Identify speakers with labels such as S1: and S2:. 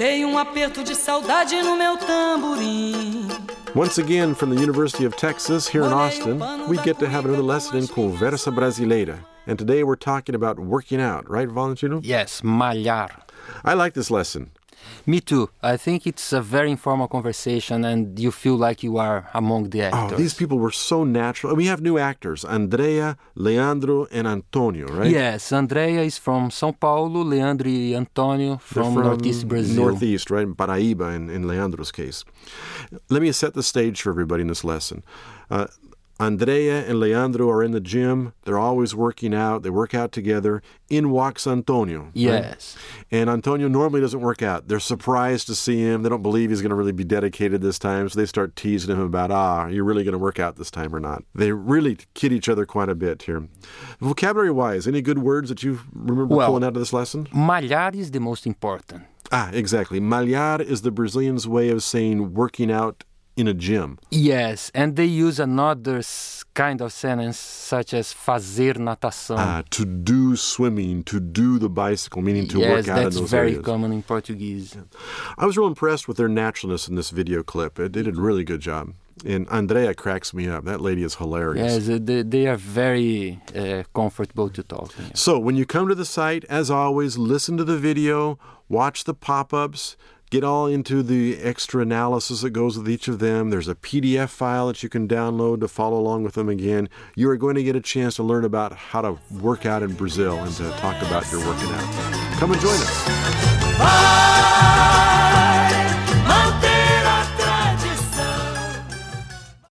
S1: Dei um aperto de saudade no meu tamborim.
S2: Once again, from the University of Texas here in Austin, we get to have another lesson in Conversa Brasileira. And today we're talking about working out, right, Valentino?
S3: Yes, malhar.
S2: I like this lesson.
S3: Me too. I think it's a very informal conversation and you feel like you are among the actors.
S2: Oh, these people were so natural. We have new actors Andrea, Leandro, and Antonio, right?
S3: Yes, Andrea is from São Paulo, Leandro and Antonio from,
S2: They're
S3: Northeast Brazil.
S2: Northeast, right? Paraíba in, in Leandro's case. Let me set the stage for everybody in this lesson. Uh, Andrea and Leandro are in the gym. They're always working out. They work out together. In walks Antonio. right?
S3: Yes.
S2: And Antonio normally doesn't work out. They're surprised to see him. They don't believe he's going to really be dedicated this time. So they start teasing him about, ah, are you're really going to work out this time or not. They really kid each other quite a bit here. Vocabulary wise, any good words that you remember
S3: Well-
S2: pulling out of this lesson?
S3: Malhar is the most important.
S2: Ah, exactly. Malhar is the Brazilians' way of saying working out in a gym.
S3: Yes, and they use another kind of sentence such as fazer natação.
S2: Ah, to do swimming, to do the bicycle, meaning to
S3: yes,
S2: work out in those areas.
S3: that's very common in Portuguese.
S2: I was real impressed with their naturalness in this video clip. It they did a really good job. And Andrea cracks me up. That lady is hilarious.
S3: Yes, uh, they, they are very uh, comfortable to talk. yeah.
S2: So when you come to the site, as always, listen to the video, watch the pop-ups, get all into the extra analysis that goes with each of them. There's a PDF file that you can download to follow along with them again. You are going to get a chance to learn about how to work out in Brazil and to talk about your working out. Come and join us.